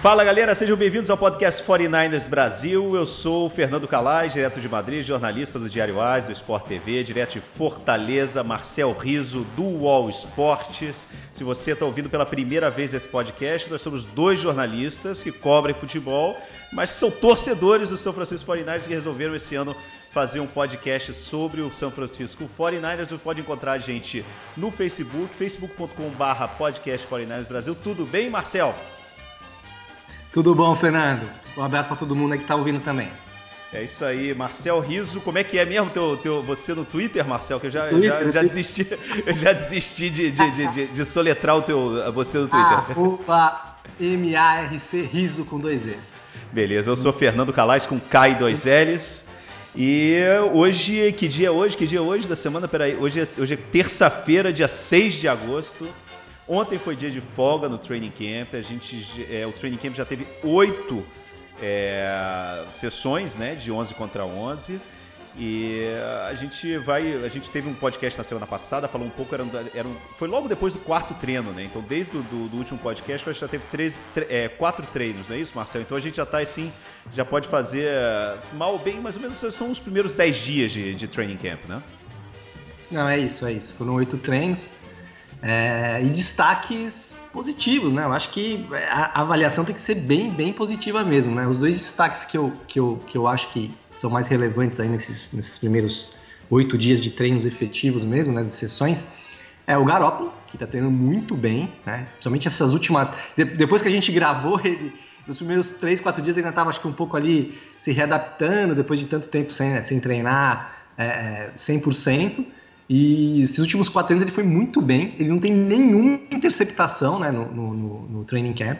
Fala galera, sejam bem-vindos ao podcast 49ers Brasil. Eu sou o Fernando Calais, direto de Madrid, jornalista do Diário AS, do Sport TV, direto de Fortaleza, Marcel Riso, do UOL Esportes. Se você está ouvindo pela primeira vez esse podcast, nós somos dois jornalistas que cobrem futebol, mas que são torcedores do São Francisco 49ers que resolveram esse ano fazer um podcast sobre o São Francisco 49ers. Você pode encontrar a gente no Facebook, facebook.com.br podcast 49ers Brasil. Tudo bem, Marcel? Tudo bom, Fernando? Um abraço para todo mundo aí que tá ouvindo também. É isso aí, Marcel Riso. Como é que é mesmo teu, teu, você no Twitter, Marcel? Que eu já, Twitter, já, já desisti, eu já desisti de, de, de, de, de soletrar o teu, você no Twitter. Arroba M-A-R-C Riso com dois S. Beleza, eu sou Fernando Calais com K e dois L's. E hoje, que dia é hoje? Que dia é hoje da semana? Peraí, hoje é, hoje é terça-feira, dia 6 de agosto. Ontem foi dia de folga no training camp. A gente, é, o training camp já teve oito é, sessões, né, de 11 contra 11. E a gente vai, a gente teve um podcast na semana passada, falou um pouco, era, era foi logo depois do quarto treino, né? Então, desde o do, do último podcast, a gente já teve três, é, quatro treinos, não é isso, Marcelo? Então a gente já está assim, já pode fazer mal ou bem, mais ou menos são os primeiros dez dias de, de training camp, né? Não, é isso, é isso. Foram oito treinos. É, e destaques positivos, né? Eu acho que a avaliação tem que ser bem, bem positiva mesmo, né? Os dois destaques que eu, que eu, que eu acho que são mais relevantes aí nesses, nesses primeiros oito dias de treinos efetivos mesmo, né? De sessões, é o Garópolo, que tá treinando muito bem, né? Principalmente essas últimas... depois que a gente gravou ele... Nos primeiros três, quatro dias ele ainda estava, acho que um pouco ali se readaptando, depois de tanto tempo sem, sem treinar é, 100%. E esses últimos quatro anos ele foi muito bem. Ele não tem nenhuma interceptação né, no, no, no training camp.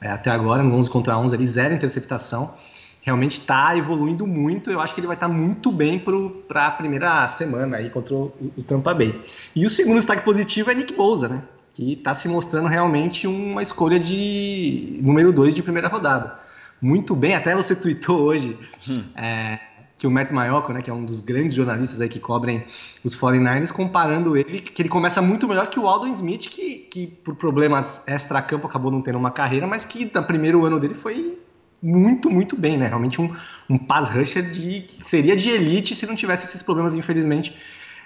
É, até agora, no 11 contra 11, ele zero interceptação. Realmente está evoluindo muito. Eu acho que ele vai estar tá muito bem para a primeira semana aí contra o, o, Tampa Bay. E o segundo destaque positivo é Nick Bosa, né? Que está se mostrando realmente uma escolha de número 2 de primeira rodada. Muito bem, até você tweetou hoje. Hum. É, que o Matt Maiocco, né, que é um dos grandes jornalistas aí que cobrem os 49ers, comparando ele, que ele começa muito melhor que o Aldon Smith, que, que por problemas extra-campo acabou não tendo uma carreira, mas que no primeiro ano dele foi muito, muito bem, né? Realmente um, um pass rusher de, que seria de elite se não tivesse esses problemas, infelizmente,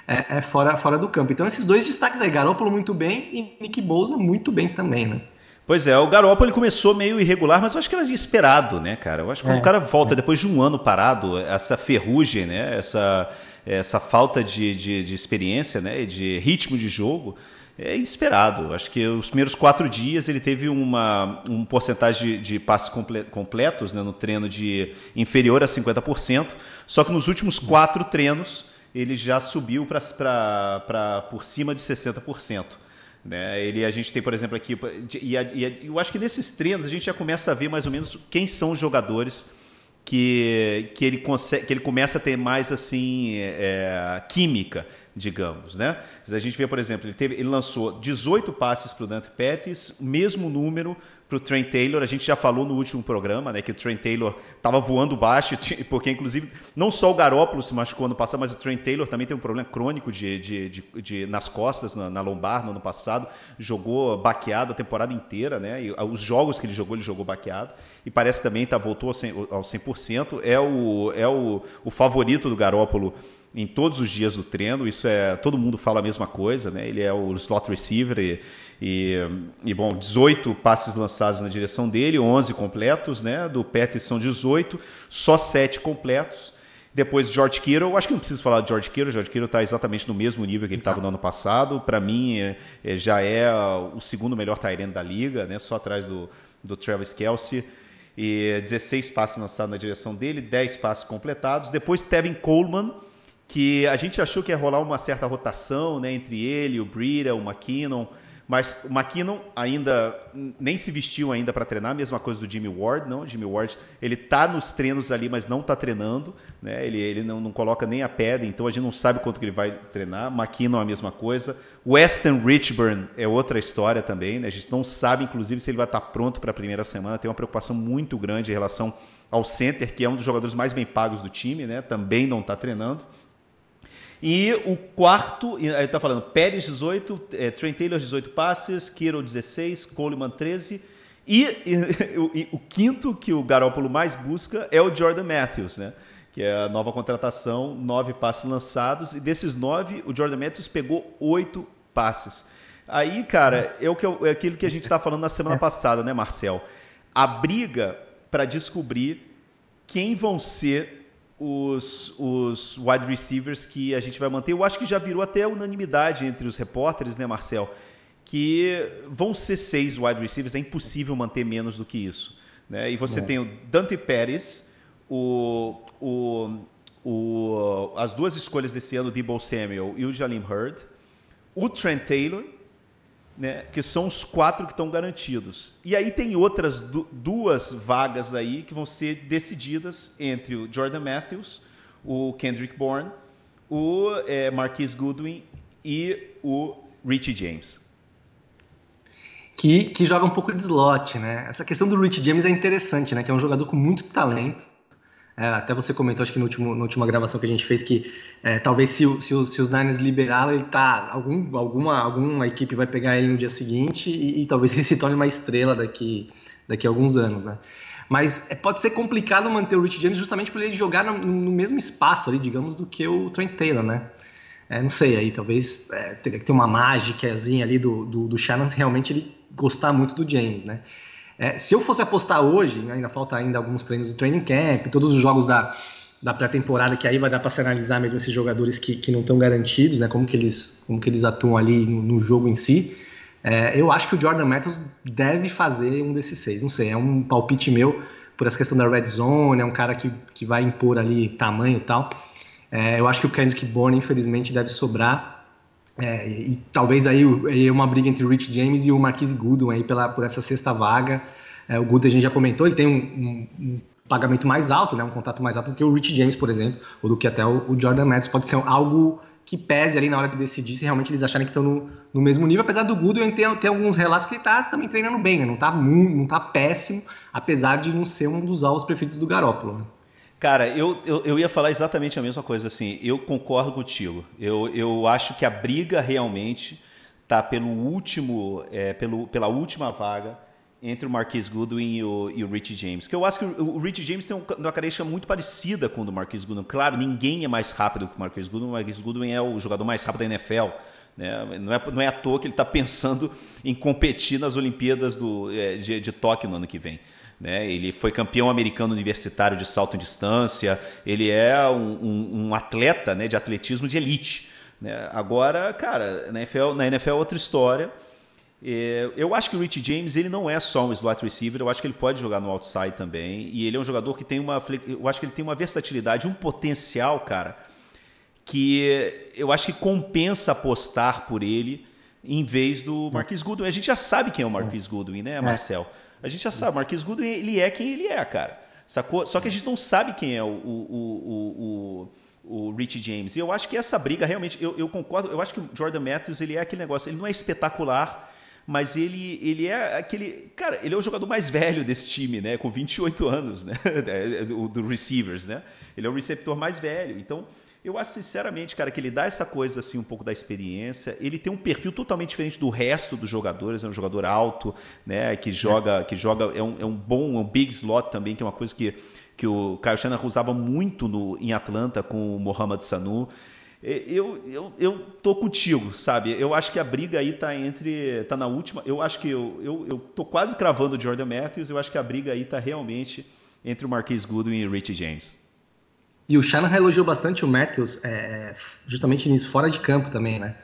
é, é fora, fora do campo. Então esses dois destaques aí, Garoppolo muito bem e Nick Bosa muito bem também, né? Pois é, o Garoppolo ele começou meio irregular, mas eu acho que era esperado, né, cara? Eu acho que quando é, o cara volta é. depois de um ano parado, essa ferrugem, né, essa, essa falta de, de, de experiência, né, de ritmo de jogo, é inesperado. Acho que os primeiros quatro dias ele teve uma um porcentagem de, de passes comple, completos né, no treino de inferior a 50%, só que nos últimos quatro treinos ele já subiu para por cima de 60%. Né? Ele, a gente tem, por exemplo, aqui, e, e, eu acho que nesses treinos a gente já começa a ver mais ou menos quem são os jogadores que, que, ele, consegue, que ele começa a ter mais assim é, química, digamos. Né? A gente vê, por exemplo, ele, teve, ele lançou 18 passes para o Dante Pettis, mesmo número para o Trent Taylor. A gente já falou no último programa, né, que o Trent Taylor estava voando baixo, porque inclusive não só o Garópolo se machucou ano passado, mas o Trent Taylor também tem um problema crônico de, de, de, de nas costas, na, na, lombar no ano passado. Jogou baqueado a temporada inteira, né? E os jogos que ele jogou, ele jogou baqueado. E parece também tá, voltou ao 100%. Ao 100%. É, o, é o, o favorito do Garópolo em todos os dias do treino. Isso é todo mundo fala a mesma coisa, né? Ele é o slot receiver e, e, e, bom, 18 passes lançados na direção dele, 11 completos, né? Do Pettis são 18, só 7 completos. Depois George Kittle, acho que não preciso falar de George Kittle, George Kittle está exatamente no mesmo nível que ele estava no ano passado. Para mim, é, é, já é o segundo melhor Tyrant da liga, né? Só atrás do, do Travis Kelsey. E 16 passes lançados na direção dele, 10 passes completados. Depois Tevin Coleman, que a gente achou que ia rolar uma certa rotação né, entre ele, o Breida, o McKinnon, Mas o McKinnon ainda nem se vestiu ainda para treinar, mesma coisa do Jimmy Ward, não? O Jimmy Ward, ele tá nos treinos ali, mas não tá treinando, né? Ele, ele não, não coloca nem a pedra, então a gente não sabe quanto que ele vai treinar. McKinnon a mesma coisa. Weston Richburn é outra história também, né? A gente não sabe, inclusive, se ele vai estar tá pronto para a primeira semana. Tem uma preocupação muito grande em relação ao center, que é um dos jogadores mais bem pagos do time, né? Também não está treinando. E o quarto, ele está falando Pérez 18, é, Trent Taylor 18 passes, Kiro 16, Coleman 13. E, e, e, o quinto que o Garoppolo mais busca é o Jordan Matthews, né? que é a nova contratação, nove passes lançados. E desses nove, o Jordan Matthews pegou oito passes. Aí, cara, é, o que eu, é aquilo que a gente estava falando na semana é. passada, né, Marcel? A briga para descobrir quem vão ser os, os wide receivers que a gente vai manter. Eu acho que já virou até unanimidade entre os repórteres, né, Marcel? Que vão ser seis wide receivers, é impossível manter menos do que isso. Né? E você tem o Dante Pérez, o, o, o, as duas escolhas desse ano, o Debo Samuel e o Jalim Hurd, o Trent Taylor, né, que são os quatro que estão garantidos. E aí tem outras du duas vagas aí que vão ser decididas entre o Jordan Matthews, o Kendrick Bourne, o é, Marquise Goodwin e o Richie James. Que, que joga um pouco de slot, né? Essa questão do Richie James é interessante, né? Que é um jogador com muito talento é, até você comentou, acho que no último, na última gravação que a gente fez, que é, talvez se, se, os, se os Niners liberarem, ele tá. Algum, alguma, alguma equipe vai pegar ele no dia seguinte e, e, talvez ele se torne uma estrela daqui, daqui a alguns anos, né? Mas é, pode ser complicado manter o Rich James justamente por ele jogar no, no, mesmo espaço ali, digamos, do que o Trent Taylor, né? É, não sei, aí talvez é, teria que ter uma mágicazinha ali do, do, do Shannon se realmente ele gostar muito do James, né? É, se eu fosse apostar hoje, ainda falta ainda alguns treinos do training camp, todos os jogos da, da pré-temporada, que aí vai dar para se analisar mesmo esses jogadores que, que não estão garantidos, né? Como que eles, como que eles atuam ali no, no jogo em si. É, eu acho que o Jordan Matthews deve fazer um desses seis. Não sei, é um palpite meu por essa questão da red zone, é um cara que, que vai impor ali tamanho e tal. É, eu acho que o Kendrick Bourne, infelizmente, deve sobrar é, e talvez aí, aí uma briga entre o Rich James e o Marquise Goodwin aí pela, por essa sexta vaga. É, o Goodwin a gente já comentou, ele tem um, um, um, pagamento mais alto, né, um contrato mais alto do que o Rich James, por exemplo, ou do que até o, o Jordan Matthews. Pode ser algo que pese ali na hora de decidir se realmente eles acharem que estão no, no mesmo nível, apesar do Goodwin ter, ter alguns relatos que ele está também treinando bem, né? não está não tá péssimo, apesar de não ser um dos alvos preferidos do Garópolo. Né? Cara, eu, eu, eu, ia falar exatamente a mesma coisa, assim, eu concordo contigo. Eu, eu acho que a briga realmente tá pelo último, é, pelo, pela última vaga entre o Marquis Goodwin e o, e o Richie James. Que eu acho que o, o Richie James tem uma característica muito parecida com o do Marquis Goodwin. Claro, ninguém é mais rápido que o Marquis Goodwin. O Marquis Goodwin é o jogador mais rápido da NFL. Né? Não, é, não é à toa que ele está pensando em competir nas Olimpíadas do, é, de, de Tóquio no ano que vem. Né? Ele foi campeão americano universitário de salto em distância. Ele é um, um, um atleta né, de atletismo de elite. Né? Agora, cara, na NFL, na NFL é outra história. É, eu acho que o Rich James ele não é só um slot receiver, eu acho que ele pode jogar no outside também. E ele é um jogador que tem uma. Eu acho que ele tem uma versatilidade, um potencial, cara, que eu acho que compensa apostar por ele em vez do Marquis Goodwin. A gente já sabe quem é o Marquis Goodwin, né, é. A gente já sabe, o Marquis Goodwin, ele é quem ele é, cara. Sacou? Só que a gente não sabe quem é o, o, o, o, Rich James. E eu acho que essa briga, realmente, eu, eu concordo, eu acho que o Jordan Matthews, ele é aquele negócio, ele não é espetacular, mas ele, ele é aquele. Cara, ele é o jogador mais velho desse time, né? Com 28 anos, né? do, do receivers, né? Ele é o receptor mais velho. Então, eu acho sinceramente, cara, que ele dá essa coisa assim um pouco da experiência. Ele tem um perfil totalmente diferente do resto dos jogadores. É um jogador alto, né? Que joga, é. que joga é um, é um bom, é um big slot também, que é uma coisa que, que o Kyle Shanahan usava muito no, em Atlanta com o Mohamed Sanu. Eu, eu, eu tô contigo, sabe? Eu acho que a briga aí tá entre. tá na última. Eu acho que eu, eu, eu tô quase cravando o Jordan Matthews. Eu acho que a briga aí tá realmente entre o Marquise Goodwin e o Richie James. E o Shanahan elogiou bastante o Matthews, é, justamente nisso, fora de campo também, né?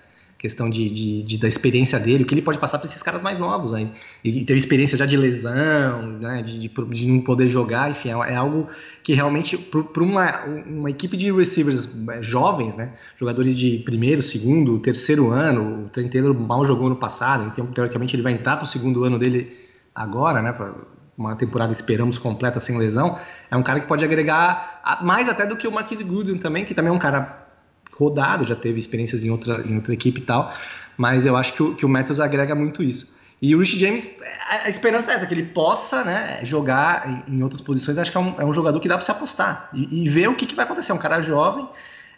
questão de, de, de, da experiência dele, o que ele pode passar para esses caras mais novos aí. Ele teve experiência já de lesão, né, de, de, de não poder jogar, enfim, é, é algo que realmente, para uma, uma equipe de receivers é, jovens, né, jogadores de primeiro, segundo, terceiro ano, o Trent Taylor mal jogou no passado, então teoricamente ele vai entrar para o segundo ano dele agora, né, pra, uma temporada esperamos completa sem lesão, é um cara que pode agregar mais até do que o Marquise Goodwin também, que também é um cara rodado, já teve experiências em outra, em outra equipe e tal, mas eu acho que o, que o Matthews agrega muito isso. E o Rich James, a, a esperança é essa, que ele possa né, jogar em, outras posições. Acho que é um, é um, jogador que dá para se apostar e, e, ver o que, que vai acontecer. É um cara jovem,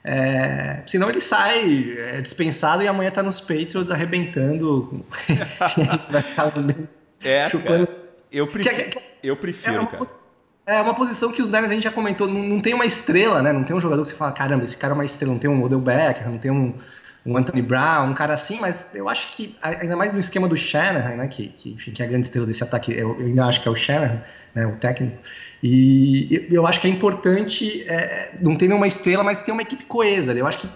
é, senão ele sai é, dispensado e amanhã tá nos Patriots arrebentando. é, chupando. Cara, eu prefiro, que, que, eu prefiro é cara. É uma posição que os Niners a gente já comentou, não, não, tem uma estrela, né? Não tem um jogador que você fala, caramba, esse cara é uma estrela, não tem um Odell Becker, não tem um, um Anthony Brown, um cara assim, mas eu acho que, ainda mais no esquema do Shanahan, né? Que, que, enfim, que é a grande estrela desse ataque, eu, eu ainda acho que é o Shanahan, né? O técnico. E eu, acho que é importante, é, não tem nenhuma estrela, mas tem uma equipe coesa. Eu acho que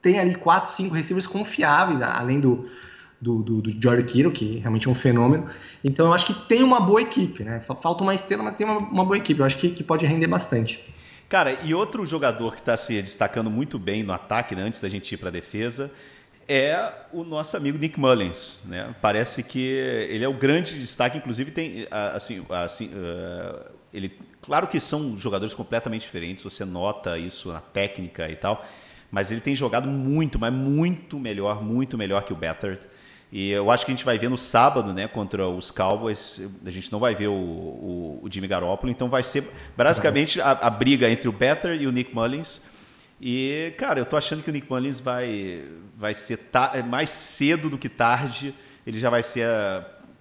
tem ali quatro, cinco receivers confiáveis, além do, do, do, do George Kittle, que realmente é um fenômeno. Então eu acho que tem uma boa equipe, né? Falta uma estrela, mas tem uma, uma boa equipe. Eu acho que, que pode render bastante. Cara, e outro jogador que está se destacando muito bem no ataque, né, antes da gente ir para a defesa, é o nosso amigo Nick Mullins. Né? Parece que ele é o grande destaque, inclusive tem assim, assim uh, ele, claro que são jogadores completamente diferentes, você nota isso na técnica e tal, mas ele tem jogado muito, mas muito melhor, muito melhor que o Beathard. E eu acho que a gente vai ver no sábado, né, contra os Cowboys. A gente não vai ver o, o, o Jimmy Garoppolo, então vai ser basicamente a, a, briga entre o Better e o Nick Mullins. E, cara, eu tô achando que o Nick Mullins vai, vai ser mais cedo do que tarde. Ele já vai ser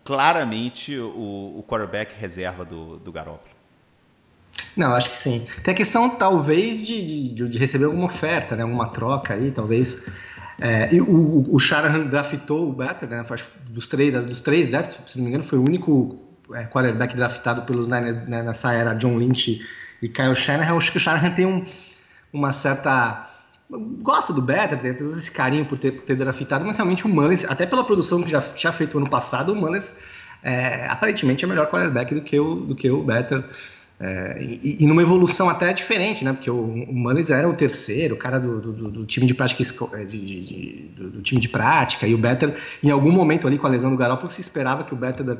claramente o, o quarterback reserva do, do Garoppolo. Não, acho que sim. Tem a questão, talvez, de, de, de receber alguma oferta, né? alguma troca aí, talvez é, e o, o Shanahan draftou o Better, né? Dos três, dos três drafts, se não me engano, foi o único é, quarterback draftado pelos Niners né, nessa era, John Lynch e Kyle Shanahan. Acho que o Shanahan tem um, uma certa gosta do Better, tem esse carinho por ter, por ter draftado, mas realmente o Mullins, até pela produção que já tinha feito ano passado, o Mullins é, aparentemente é melhor quarterback do que o, do que o Better. É, e, e, numa evolução até diferente, né? Porque o, o era o terceiro, o cara do, do, do time de prática é, de, de, de, do, time de prática, e o Better, em algum momento ali com a lesão do Garoppolo, se esperava que o Better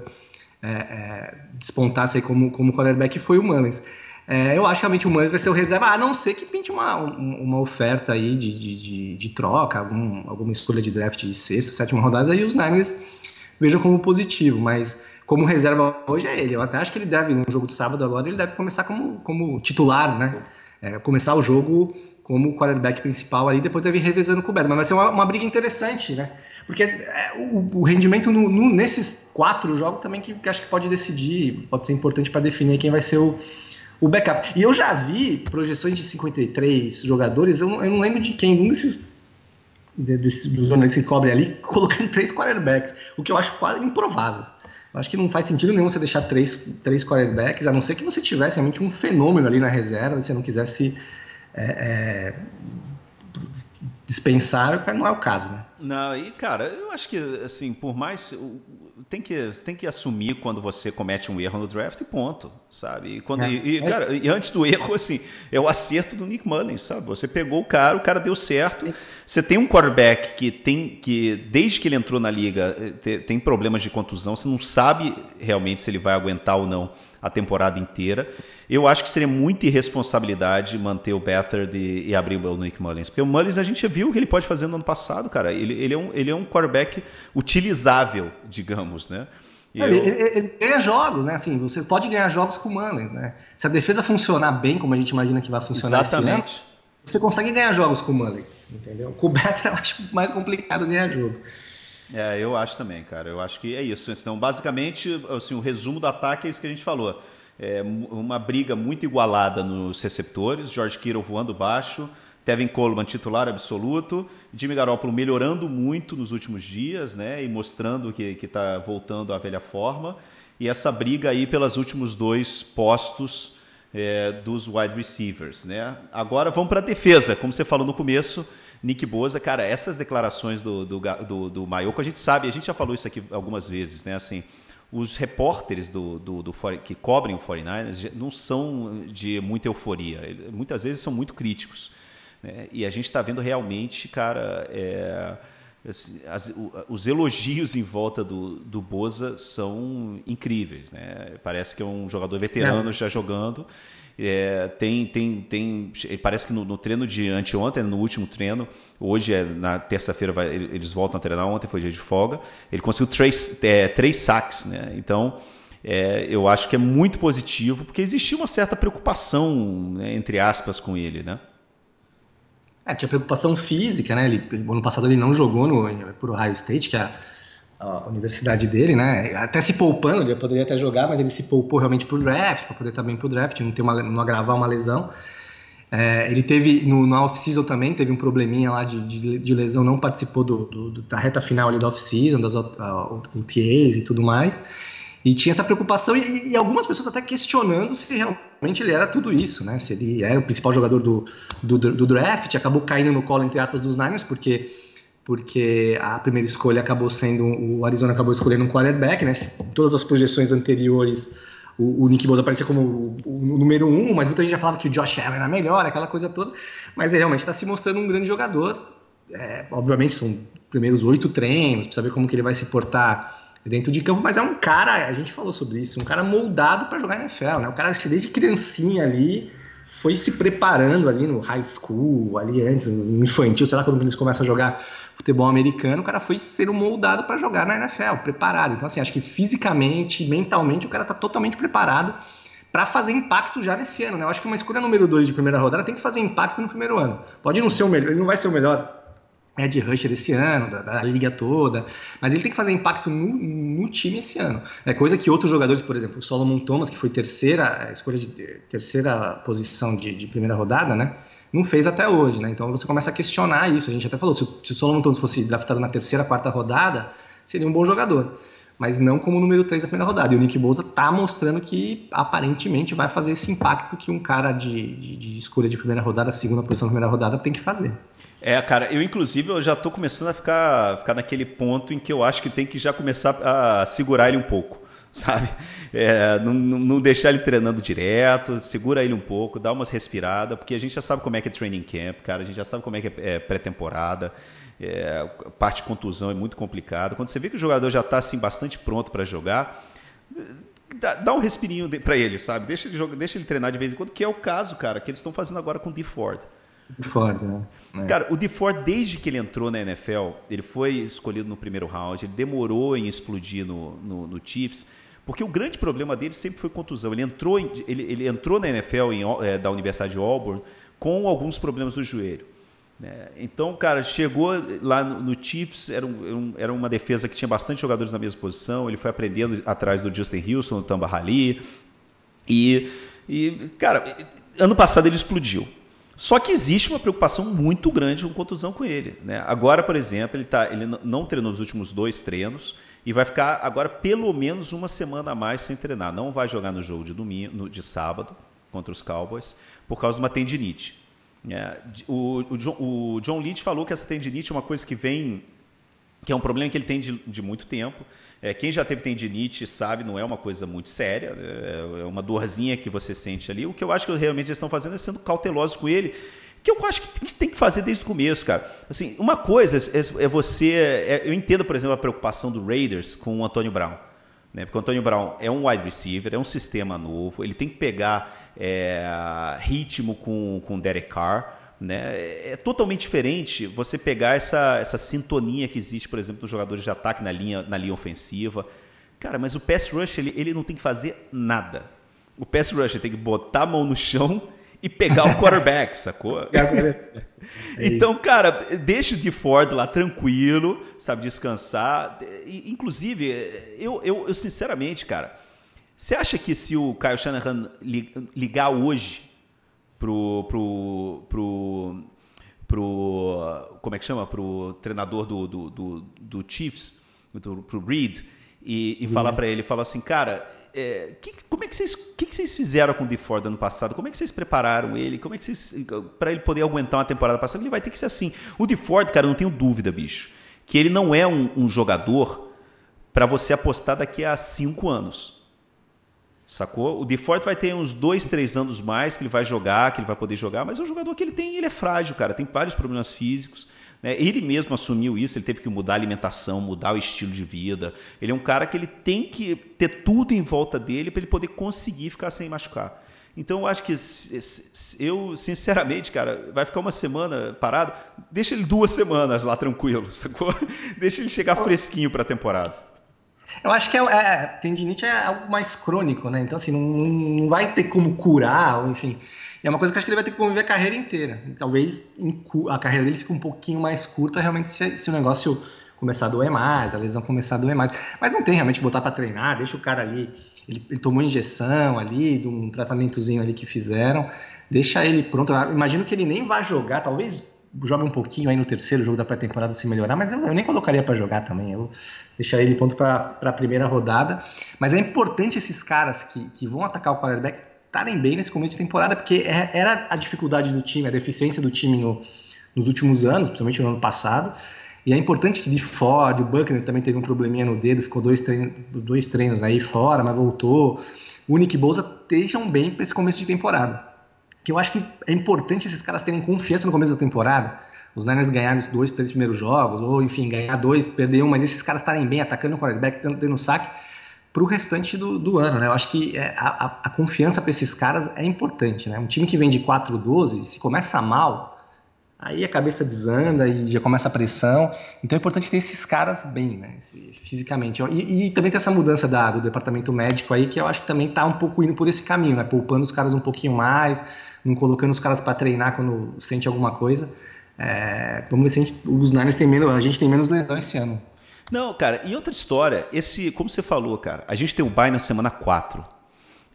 é, é, despontasse como, como quarterback, e foi o Mullins. É, eu acho que realmente o Mullins vai ser o reserva, a não ser que pinte uma, uma oferta aí de, de, de, troca, algum, alguma escolha de draft de sexta, sétima rodada, e os Niners vejam como positivo, mas como reserva hoje é ele. Eu até acho que ele deve, no jogo de sábado agora, ele deve começar como, como titular, né? É, começar o jogo como quarterback principal ali, depois deve ir revezando com o Berman. Mas vai ser uma, uma briga interessante, né? Porque é, o, o, rendimento no, no, nesses quatro jogos também que, que, acho que pode decidir, pode ser importante para definir quem vai ser o, o backup. E eu já vi projeções de 53 jogadores, eu, eu não lembro de quem, um desses desses jornalistas que cobrem ali, colocando três quarterbacks, o que eu acho quase improvável. Acho que não faz sentido nenhum você deixar três, três quarterbacks, a não ser que você tivesse realmente um fenômeno ali na reserva, se você não quisesse é, é, dispensar, não é o caso, né? Não, e cara, eu acho que assim, por mais tem que tem que assumir quando você comete um erro no draft e ponto, sabe? E quando é, e, e, cara, e antes do erro assim, é o acerto do Nick Mullins, sabe? Você pegou o cara, o cara deu certo. Você tem um quarterback que tem que desde que ele entrou na liga eh, tem problemas de contusão, você não sabe realmente se ele vai aguentar ou não a temporada inteira. Eu acho que seria muita irresponsabilidade manter o Beathard e, e abrir o Nick Mullins. Porque o Mullins a gente viu o que ele pode fazer no ano passado, cara. Ele, ele, é, um, ele é um quarterback utilizável, digamos, né? Ele, eu... ele, ele, ganha jogos, né? Assim, você pode ganhar jogos com o Mullins, né? Se a defesa funcionar bem, como a gente imagina que vai funcionar Exatamente. esse ano, você consegue ganhar jogos com o Mullins, entendeu? Com o Beathard eu acho mais complicado ganhar jogo. É, eu acho também, cara. Eu acho que é isso. Então, basicamente, assim, o resumo do ataque é isso que a gente falou. É uma briga muito igualada nos receptores, George Kittle voando baixo, Tevin Coleman titular absoluto, Jimmy Garoppolo melhorando muito nos últimos dias, né, e mostrando que está voltando à velha forma, e essa briga aí pelos últimos dois postos é, dos wide receivers, né. Agora vamos para a defesa, como você falou no começo, Nick Boza, cara, essas declarações do, do, do, do Maioco, a gente sabe, a gente já falou isso aqui algumas vezes, né? Assim, os repórteres do, do, do, que cobrem o 49ers não são de muita euforia. Muitas vezes são muito críticos. Né? E a gente está vendo realmente, cara, é, as, os elogios em volta do, do Boza são incríveis. Né? Parece que é um jogador veterano já jogando. É, tem, tem, tem, parece que no, no, treino de anteontem, no último treino, hoje é na terça-feira eles voltam a treinar, ontem foi dia de folga, ele conseguiu três, é, três saques, né? Então é, eu acho que é muito positivo, porque existia uma certa preocupação, né, entre aspas, com ele, né? É, tinha preocupação física, né? Ele, ano passado ele não jogou no, por Ohio State, que é universidade dele, né? Até se poupando, ele poderia até jogar, mas ele se poupou realmente pro draft, para poder estar bem pro draft, não, ter uma, não agravar uma lesão. É, ele teve, no, no off-season também, teve um probleminha lá de, de, de lesão, não participou do, do, da reta final ali da off-season, das OTAs e tudo mais. E tinha essa preocupação, e, e, algumas pessoas até questionando se realmente ele era tudo isso, né? Se ele era o principal jogador do, do, do draft, acabou caindo no colo, entre aspas, dos Niners, porque porque a primeira escolha acabou sendo o Arizona acabou escolhendo um quarterback, né? Todas as projeções anteriores o, o Nick Bosa aparecia como o, o, número um, mas muita gente já falava que o Josh Allen era melhor, aquela coisa toda. Mas ele realmente está se mostrando um grande jogador. É, obviamente são primeiros oito treinos, precisa ver como que ele vai se portar dentro de campo, mas é um cara, a gente falou sobre isso, um cara moldado para jogar NFL, né? O cara desde criancinha ali foi se preparando ali no high school, ali antes, no infantil, sei lá, quando eles começam a jogar futebol americano, o cara foi sendo moldado para jogar na NFL, preparado. Então, assim, acho que fisicamente, mentalmente, o cara tá totalmente preparado para fazer impacto já nesse ano, né? Eu acho que uma escolha número 2 de primeira rodada tem que fazer impacto no primeiro ano. Pode não ser o melhor, ele não vai ser o melhor Ed Rusher esse ano, da, da, liga toda, mas ele tem que fazer impacto no, no, time esse ano. É coisa que outros jogadores, por exemplo, o Solomon Thomas, que foi terceira escolha de terceira posição de, de primeira rodada, né? Não fez até hoje, né? Então você começa a questionar isso. A gente até falou, se, se o Solomon Thomas fosse draftado na terceira, quarta rodada, seria um bom jogador mas não como número 3 da primeira rodada. E o Nick Bosa está mostrando que aparentemente vai fazer esse impacto que um cara de, de, de, escolha de primeira rodada, segunda posição da primeira rodada, tem que fazer. É, cara, eu inclusive eu já estou começando a ficar, ficar naquele ponto em que eu acho que tem que já começar a segurar ele um pouco, sabe? É, não, não, deixar ele treinando direto, segura ele um pouco, dá umas respiradas, porque a gente já sabe como é que é training camp, cara, a gente já sabe como é que é pré-temporada. É, parte de contusão é muito complicada. Quando você vê que o jogador já está assim, bastante pronto para jogar, dá, dá, um respirinho para ele, sabe? Deixa ele, jogar, deixa ele treinar de vez em quando, que é o caso, cara, que eles estão fazendo agora com o D. Ford. Ford, né? É. Cara, o D. Ford, desde que ele entrou na NFL, ele foi escolhido no primeiro round, ele demorou em explodir no, no, no Chiefs, porque o grande problema dele sempre foi contusão. Ele entrou, em, ele, ele entrou na NFL em, é, da Universidade de Auburn com alguns problemas do joelho. Né? Então, cara, chegou lá no, no Chiefs, era, um, era uma defesa que tinha bastante jogadores na mesma posição, ele foi aprendendo atrás do Justin Houston, do Tamba Hali, e, e, cara, ano passado ele explodiu. Só que existe uma preocupação muito grande com contusão com ele. Né? Agora, por exemplo, ele, tá, ele não treinou os últimos dois treinos e vai ficar agora pelo menos uma semana a mais sem treinar. Não vai jogar no jogo de domingo, no, de sábado contra os Cowboys por causa de uma tendinite. É, o, o, John, o John Leach falou que essa tendinite é uma coisa que vem que é um problema que ele tem de, de muito tempo. É, quem já teve tendinite sabe, não é uma coisa muito séria, é, é uma dorzinha que você sente ali. O que eu acho que realmente eles estão fazendo é sendo cautelosos com ele, que eu acho que tem que fazer desde o começo, cara. Assim, uma coisa é, é você. É, eu entendo, por exemplo, a preocupação do Raiders com o Antônio Brown. Né? Porque o Antônio Brown é um wide receiver, é um sistema novo, ele tem que pegar é, ritmo com o Derek Carr. Né? É totalmente diferente você pegar essa, essa sintonia que existe, por exemplo, nos jogadores de ataque na linha, na linha ofensiva. Cara, mas o pass rush ele, ele não tem que fazer nada. O pass rush tem que botar a mão no chão e pegar o quarterback, sacou? É então, cara, deixa o de Ford lá tranquilo, sabe, descansar. Inclusive, eu, eu, eu sinceramente, cara, você acha que se o Kyle Shanahan ligar hoje pro, pro, pro, pro como é que chama, pro treinador do, do, do, do Chiefs, pro, pro Reed, e, e falar para ele, falar assim, cara, é, que, como é que vocês, que, que vocês fizeram com o DeFord ano passado? Como é que vocês prepararam ele? Como é que vocês para ele poder aguentar uma temporada passada? Ele vai ter que ser assim. O DeFord, cara, eu não tenho dúvida, bicho, que ele não é um, um jogador para você apostar daqui a cinco anos. Sacou? O DeFord vai ter uns dois, três anos mais que ele vai jogar, que ele vai poder jogar, mas é um jogador que ele tem, ele é frágil, cara, tem vários problemas físicos. Né? Ele mesmo assumiu isso, ele teve que mudar a alimentação, mudar o estilo de vida. Ele é um cara que ele tem que ter tudo em volta dele para ele poder conseguir ficar sem machucar. Então eu acho que eu, sinceramente, cara, vai ficar uma semana parado, deixa ele duas semanas lá tranquilo, sacou? Deixa ele chegar fresquinho para a temporada. Eu acho que é, é, tendinite é algo mais crônico, né? Então, assim, não, não vai ter como curar, ou enfim. É uma coisa que acho que ele vai ter que conviver a carreira inteira. Talvez a carreira dele fique um pouquinho mais curta, realmente, se, se o negócio começar a doer mais, a lesão começar a doer mais. Mas não tem realmente que botar para treinar, deixa o cara ali. Ele, ele, tomou injeção ali, de um tratamentozinho ali que fizeram, deixa ele pronto. Eu imagino que ele nem vai jogar, talvez jogue um pouquinho aí no terceiro jogo da pré-temporada se melhorar, mas eu, eu nem colocaria para jogar também. Eu deixaria ele pronto para a primeira rodada. Mas é importante esses caras que, que vão atacar o quarterback estarem bem nesse começo de temporada, porque é, era a dificuldade do time, a deficiência do time no, nos últimos anos, principalmente no ano passado. E é importante que de Ford, o Buckner também teve um probleminha no dedo, ficou dois treinos, dois treinos aí fora, mas voltou. O Nick Bosa estejam bem para esse começo de temporada. Que eu acho que é importante esses caras terem confiança no começo da temporada. Os Niners ganharem os dois, três primeiros jogos, ou enfim, ganhar dois, perder um, mas esses caras estarem bem, atacando o quarterback, tendo saque para o restante do, do, ano, né? Eu acho que é, a, a confiança para esses caras é importante, né? Um time que vem de 4-12, se começa mal, aí a cabeça desanda e já começa a pressão. Então é importante ter esses caras bem, né? Fisicamente. E, e também tem essa mudança da, do departamento médico aí, que eu acho que também está um pouco indo por esse caminho, né? Poupando os caras um pouquinho mais, não colocando os caras para treinar quando sente alguma coisa. É, vamos ver se a gente, os Niners tem menos, a gente tem menos lesão esse ano. Não, cara, e outra história, esse, como você falou, cara, a gente tem o bye na semana 4.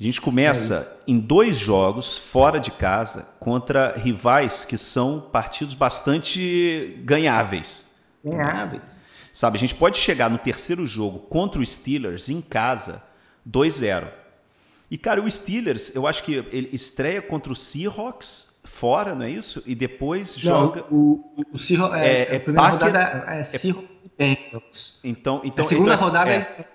A gente começa é em dois jogos fora de casa contra rivais que são partidos bastante ganháveis. Ganháveis. Sabe, a gente pode chegar no terceiro jogo contra o Steelers em casa 2-0. E, cara, o Steelers, eu acho que ele estreia contra o Seahawks fora, não é isso? E depois não, joga. O, o Seahawks é, é, é, a primeira Packer, rodada é, é Seahawks então, então, a segunda então, rodada é,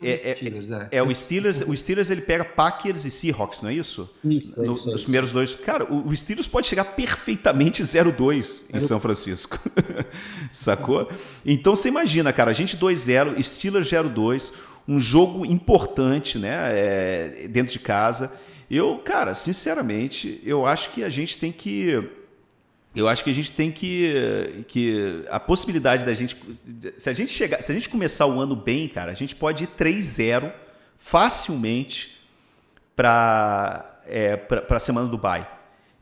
é, é, Steelers, é. é, o Steelers, o Steelers ele pega Packers e Seahawks, não é isso? Isso, no, isso, Nos primeiros dois. Cara, o, o Steelers pode chegar perfeitamente 0-2 em São Francisco. Sacou? Então você imagina, cara, a gente 2-0, Steelers 0-2, um jogo importante, né? É, dentro de casa. Eu, cara, sinceramente, eu acho que a gente tem que eu acho que a gente tem que, que a possibilidade da gente se a gente chegar, se a gente começar o ano bem, cara, a gente pode ir 3-0 facilmente para é, para a semana do bye.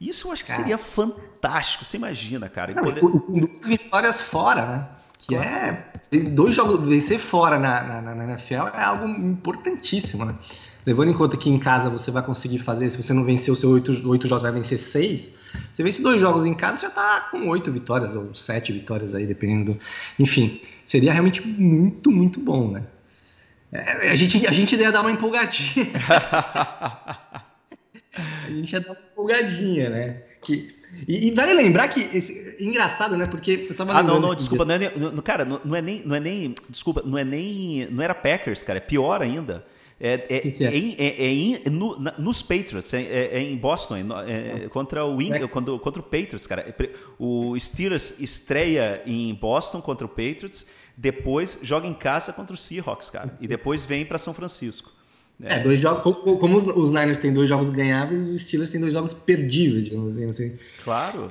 Isso eu acho que cara. seria fantástico, você imagina, cara. Não, poder... Com duas vitórias fora, né? Que é dois jogos vencer fora na, na, na NFL é algo importantíssimo, né? levando em conta que em casa você vai conseguir fazer, se você não vencer os seus oito, oito jogos, vai vencer seis, você vence dois jogos em casa, já tá com oito vitórias, ou sete vitórias aí, dependendo do... Enfim, seria realmente muito, muito bom, né? É, a, gente, a gente ia dar uma empolgadinha. a gente ia dar uma empolgadinha, né? Que, e, e, vale lembrar que esse, engraçado, né? Porque eu tava Ah, não, não, desculpa, não é nem, não, cara, não, não, é nem, não é nem, desculpa, não é nem, não era Packers, cara, é pior ainda. É, é, que que é? Em, é, é em, no, na, nos Patriots, é, é, é em Boston, é, contra o Wing, quando, contra o Patriots, cara. O Steelers estreia em Boston contra o Patriots, depois joga em casa contra o Seahawks, cara, e depois vem para São Francisco. É, dois jogos. Como, como os, os, Niners têm dois jogos ganháveis, os Steelers têm dois jogos perdíveis, digamos assim. Claro.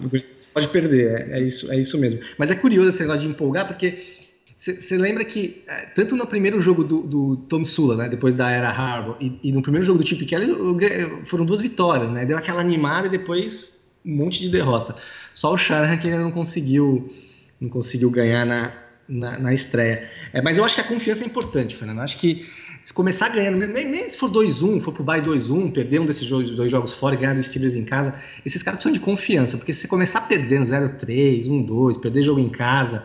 Pode perder, é, isso, é isso mesmo. Mas é curioso esse negócio de empolgar, porque você lembra que, é, tanto no primeiro jogo do, do Tom Sula, né, depois da era Harbaugh, e, e, no primeiro jogo do Chip Kelly, foram duas vitórias, né? Deu aquela animada e depois um monte de derrota. Só o Shanahan que ainda não conseguiu, não conseguiu ganhar na, na, na estreia. É, mas eu acho que a confiança é importante, Fernando. Eu acho que se começar ganhando, nem, nem se for 2-1, for pro bye 2-1, perder um desses jogos, dois jogos fora e ganhar dos Steelers em casa, esses caras precisam de confiança, porque se você começar perdendo 0-3, 1-2, perder jogo em casa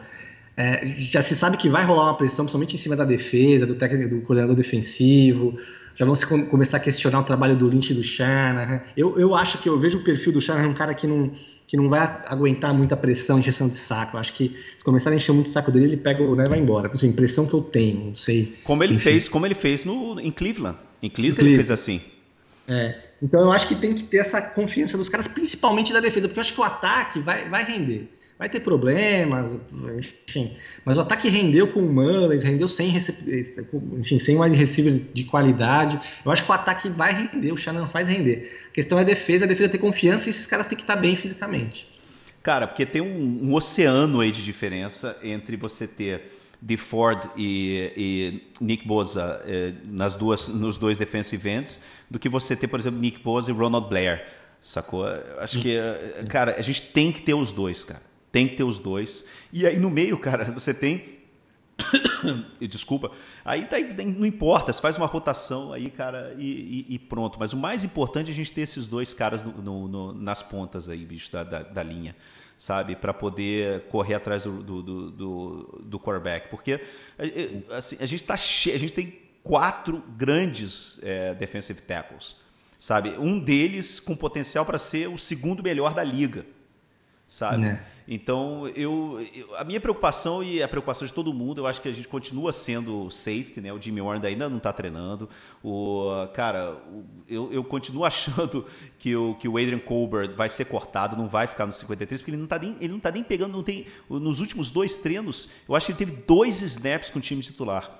é, já se sabe que vai rolar uma pressão, principalmente em cima da defesa, do técnico, do coordenador defensivo. Já vão se começar a questionar o trabalho do Lynch e do Shanahan. Eu, eu acho que eu vejo o perfil do Shanahan um cara que não, que não vai aguentar muita pressão, injeção de saco. Eu acho que se começar a encher muito o saco dele, ele pega o né, vai embora. A impressão que eu tenho, não sei. Como ele Enfim. fez, como ele fez no, em Cleveland. Em Cleveland, Cleveland. ele fez assim. É. Então eu acho que tem que ter essa confiança dos caras, principalmente da defesa, porque eu acho que o ataque vai, vai render vai ter problemas, enfim. Mas o ataque rendeu com o Mullins, rendeu sem, enfim, sem um receiver de qualidade. Eu acho que o ataque vai render, o Shannon faz render. A questão é a defesa, a defesa ter confiança e esses caras têm que estar bem fisicamente. Cara, porque tem um, um oceano aí de diferença entre você ter de Ford e, e, Nick Bosa eh, nas duas, nos dois defensive ends, do que você ter, por exemplo, Nick Bosa e Ronald Blair, sacou? Acho que, eh, cara, a gente tem que ter os dois, cara. Tem que ter os dois. E aí no meio, cara, você tem. Desculpa. Aí tá, não importa, você faz uma rotação aí, cara, e, e, e, pronto. Mas o mais importante é a gente ter esses dois caras no, no, no, nas pontas aí, bicho, da, da, da linha, sabe? Para poder correr atrás do, do, do, do quarterback. Porque assim, a gente tá cheio, a gente tem quatro grandes é, defensive tackles, sabe? Um deles com potencial para ser o segundo melhor da liga, sabe? É. Então, eu, eu, a minha preocupação e a preocupação de todo mundo, eu acho que a gente continua sendo safety, né? O Jimmy Warren ainda não está treinando. O, cara, eu, eu continuo achando que o, que o Adrian Colbert vai ser cortado, não vai ficar no 53, porque ele não está nem, ele não tá nem pegando, não tem. Nos últimos dois treinos, eu acho que ele teve dois snaps com o time titular.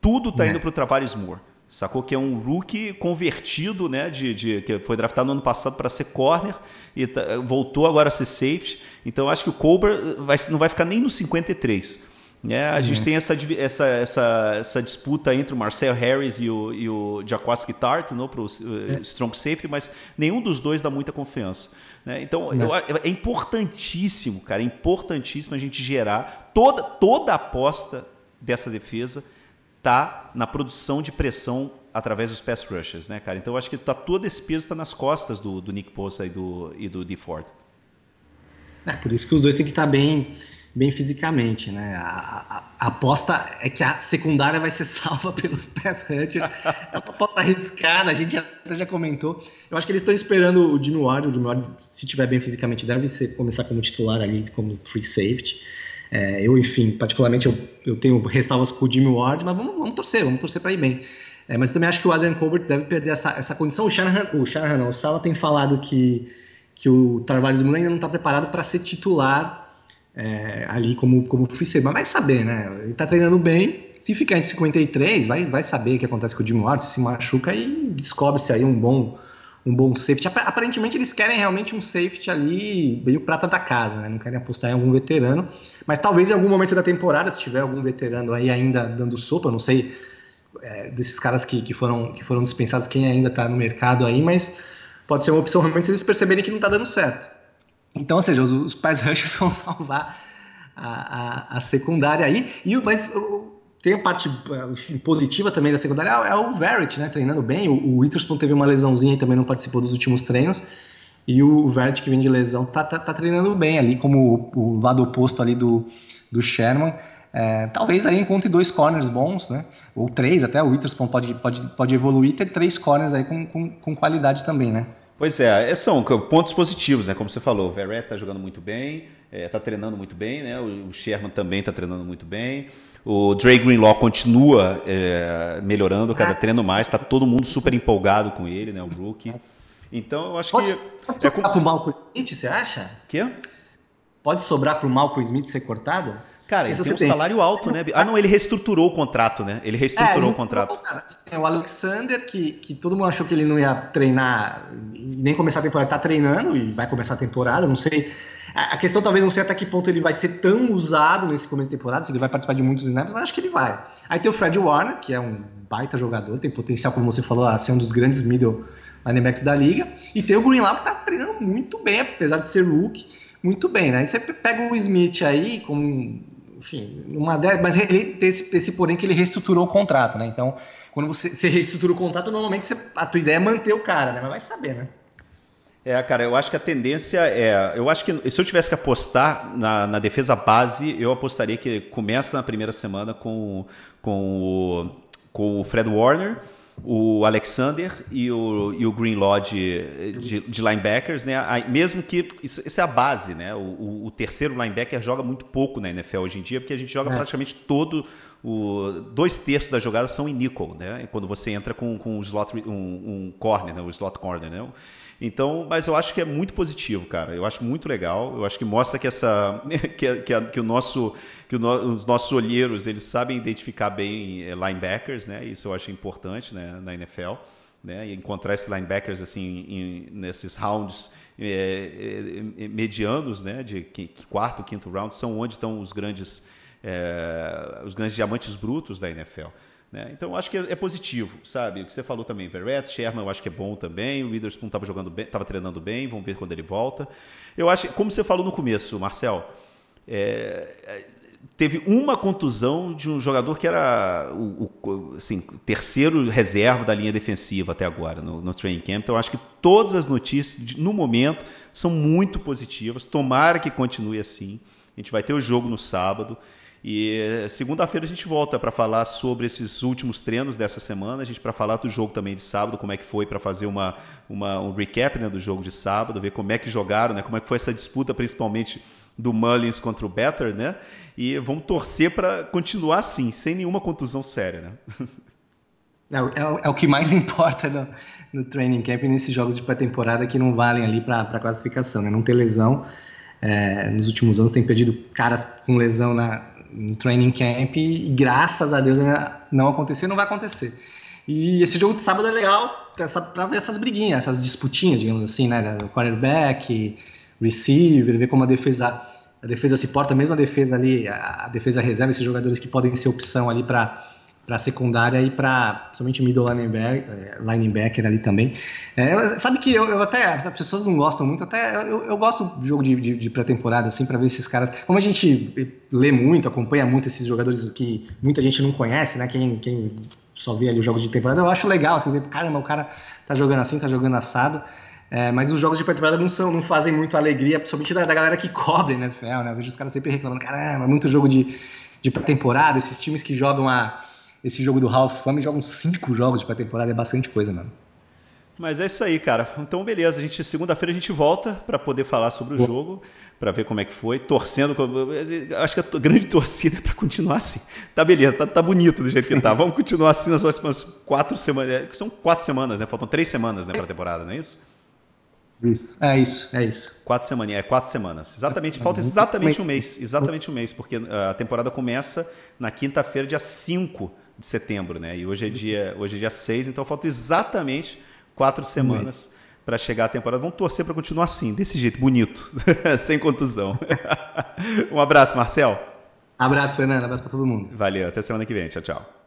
Tudo está é. indo para o Travares Moore. Sacou que é um rookie convertido, né? De, de que foi draftado no ano passado para ser corner e tá, voltou agora a ser safety. Então acho que o Colbert vai, não vai ficar nem no 53. Né? A uhum. gente tem essa, essa, essa, essa disputa entre o Marcel Harris e o, e o Jaquaski Tart para o é. strong safety, mas nenhum dos dois dá muita confiança. Né? Então eu, é importantíssimo, cara, é importantíssimo a gente gerar toda, toda a aposta dessa defesa tá na produção de pressão através dos pass rushers, né, cara? Então eu acho que tá todo esse peso está nas costas do, do Nick Bosa e do, e do DeFord. É, por isso que os dois têm que estar tá bem, bem fisicamente, né? A, a, a, aposta é que a secundária vai ser salva pelos pass rushers. é uma aposta arriscada, a gente já, já comentou. Eu acho que eles estão esperando o Jimmy Ward. O Jimmy Ward, se tiver bem fisicamente, deve ser, começar como titular ali, como free safety. É, eu, enfim, particularmente eu, eu tenho ressalvas com o Jimmy Ward, mas vamos, vamos torcer, vamos torcer para ir bem. É, mas eu também acho que o Adrian Colbert deve perder essa, essa condição. O Shanahan, o Shanahan não, o Sala tem falado que, que o Tarvares Moon ainda não está preparado para ser titular é, ali como, como free mas vai saber, né? Ele está treinando bem, se ficar entre 53, vai, vai saber o que acontece com o Jimmy Ward, se machuca e descobre-se aí um bom um bom safety. Aparentemente eles querem realmente um safety ali, meio prata da casa, né? Não querem apostar em algum veterano. Mas talvez em algum momento da temporada, se tiver algum veterano aí ainda dando sopa, não sei é, desses caras que, que, foram, que foram dispensados, quem ainda está no mercado aí, mas pode ser uma opção realmente se eles perceberem que não está dando certo. Então, ou seja, os, os pais rushers vão salvar a, a, a secundária aí. E, mas tem a parte enfim, positiva também da secundária, é o Verrett, né, treinando bem. O, o Witherspoon teve uma lesãozinha e também não participou dos últimos treinos. E o Verrett, que vem de lesão, tá, tá, tá treinando bem ali, como o, o, lado oposto ali do, do Sherman. É, talvez aí encontre dois corners bons, né? Ou três até. O Witherspoon pode, pode, pode evoluir ter três corners aí com, com, com qualidade também, né? Pois é, é são pontos positivos, né? Como você falou, o Verrett tá jogando muito bem, é, tá treinando muito bem, né? O, Sherman também tá treinando muito bem. O Dre Greenlaw continua é, melhorando cada treino mais, está todo mundo super empolgado com ele, né? O Brook. Então eu acho pode, que. Pode é sobrar com... pro Malcolm Smith, você acha? Quê? Pode sobrar pro Malcolm Smith ser cortado? Cara, ele tem um tem. salário alto, né? Ah, não, ele reestruturou o contrato, né? Ele reestruturou é, o contrato. Tem o Alexander, que, que todo mundo achou que ele não ia treinar, nem começar a temporada, tá treinando e vai começar a temporada, não sei. A questão talvez não sei até que ponto ele vai ser tão usado nesse começo de temporada, se ele vai participar de muitos snaps, mas acho que ele vai. Aí tem o Fred Warner, que é um baita jogador, tem potencial, como você falou, a ser um dos grandes middle linebacks da liga. E tem o Greenlaw, que tá treinando muito bem, apesar de ser rookie, muito bem, né? Aí você pega o Smith aí, como enfim, uma mas ele tem esse, esse porém que ele reestruturou o contrato, né? Então, quando você, você reestrutura o contrato, normalmente você, a tua ideia é manter o cara, né? Mas vai saber, né? É, cara, eu acho que a tendência é. Eu acho que se eu tivesse que apostar na, na defesa base, eu apostaria que começa na primeira semana com, com, o, com o Fred Warner o Alexander e o, e o Greenlaw de, de, de linebackers, né? Mesmo que isso, isso, é a base, né? O, o, terceiro linebacker joga muito pouco na NFL hoje em dia, porque a gente joga é. praticamente todo o dois terços das jogadas são em nickel, né? Quando você entra com, com um slot, um, um corner, né? o slot corner, né? Então, mas eu acho que é muito positivo, cara. Eu acho muito legal. Eu acho que mostra que essa que, que, que o nosso que o no, os nossos olheiros eles sabem identificar bem eh, linebackers, né? Isso eu acho importante, né? Na NFL. Né, e encontrar esses linebackers assim em, nesses rounds é, é, medianos, né, de quarto, quinto round, são onde estão os grandes é, os grandes diamantes brutos da NFL. Né? Então, eu acho que é, é, positivo, sabe? O que você falou também, Verrett, Sherman, eu acho que é bom também. O Witherspoon estava jogando bem, estava treinando bem. Vamos ver quando ele volta. Eu acho, como você falou no começo, Marcel, é, é teve uma contusão de um jogador que era o, o assim, terceiro reserva da linha defensiva até agora no, no training camp. Então, acho que todas as notícias no momento são muito positivas. Tomara que continue assim. A gente vai ter o jogo no sábado. E segunda-feira a gente volta para falar sobre esses últimos treinos dessa semana, a gente para falar do jogo também de sábado, como é que foi para fazer uma, uma, um recap né, do jogo de sábado, ver como é que jogaram, né, como é que foi essa disputa, principalmente do Mullins contra o Better, né? E vamos torcer para continuar assim, sem nenhuma contusão séria, né? É, é, é, o que mais importa no, no training camp nesses jogos de pré-temporada que não valem ali para a classificação, né? Não ter lesão. É, nos últimos anos tem perdido caras com lesão na, no training camp e graças a Deus ainda não aconteceu não vai acontecer. E esse jogo de sábado é legal para ver essas briguinhas, essas disputinhas, digamos assim, né? Quarterback, receiver, ver como a defesa, a defesa se porta, mesmo a defesa ali, a defesa reserva, esses jogadores que podem ser opção ali para para secundária e para somente middle linebacker, eh, linebacker ali também. É, sabe que eu, eu, até, as pessoas não gostam muito, até eu, eu gosto de jogo de, de, de pré-temporada, assim, para ver esses caras. Como a gente lê muito, acompanha muito esses jogadores que muita gente não conhece, né? Quem, quem só vê ali os jogos de temporada, eu acho legal, assim, ver, caramba, o cara tá jogando assim, tá jogando assado. É, mas os jogos de pré-temporada não, são, não fazem muito alegria, principalmente da, da galera que cobre, né, né? Eu vejo os caras sempre reclamando, caramba, muito jogo de, de pré-temporada, esses times que jogam a esse jogo do Hall of Fame jogam cinco jogos de pré-temporada, é bastante coisa, mano. Mas é isso aí, cara. Então, beleza. A gente segunda-feira a gente volta para poder falar sobre o Boa. jogo, para ver como é que foi, torcendo. Acho que a grande torcida é para continuar assim. Tá beleza, tá, tá, bonito do jeito que tá. Vamos continuar assim nas próximas quatro semanas. É, são quatro semanas, né? Faltam três semanas, né, para a temporada, não é isso? Isso, é isso, é isso. Quatro semanas, é quatro semanas. Exatamente, falta exatamente um mês, exatamente um mês, porque a temporada começa na quinta-feira, dia 5 de setembro, né? E hoje é dia, hoje é dia 6, então faltam exatamente quatro semanas para chegar a temporada. Vamos torcer para continuar assim, desse jeito, bonito, sem contusão. um abraço, Marcel. Abraço, Fernando. Abraço para todo mundo. Valeu, até semana que vem. Tchau, tchau.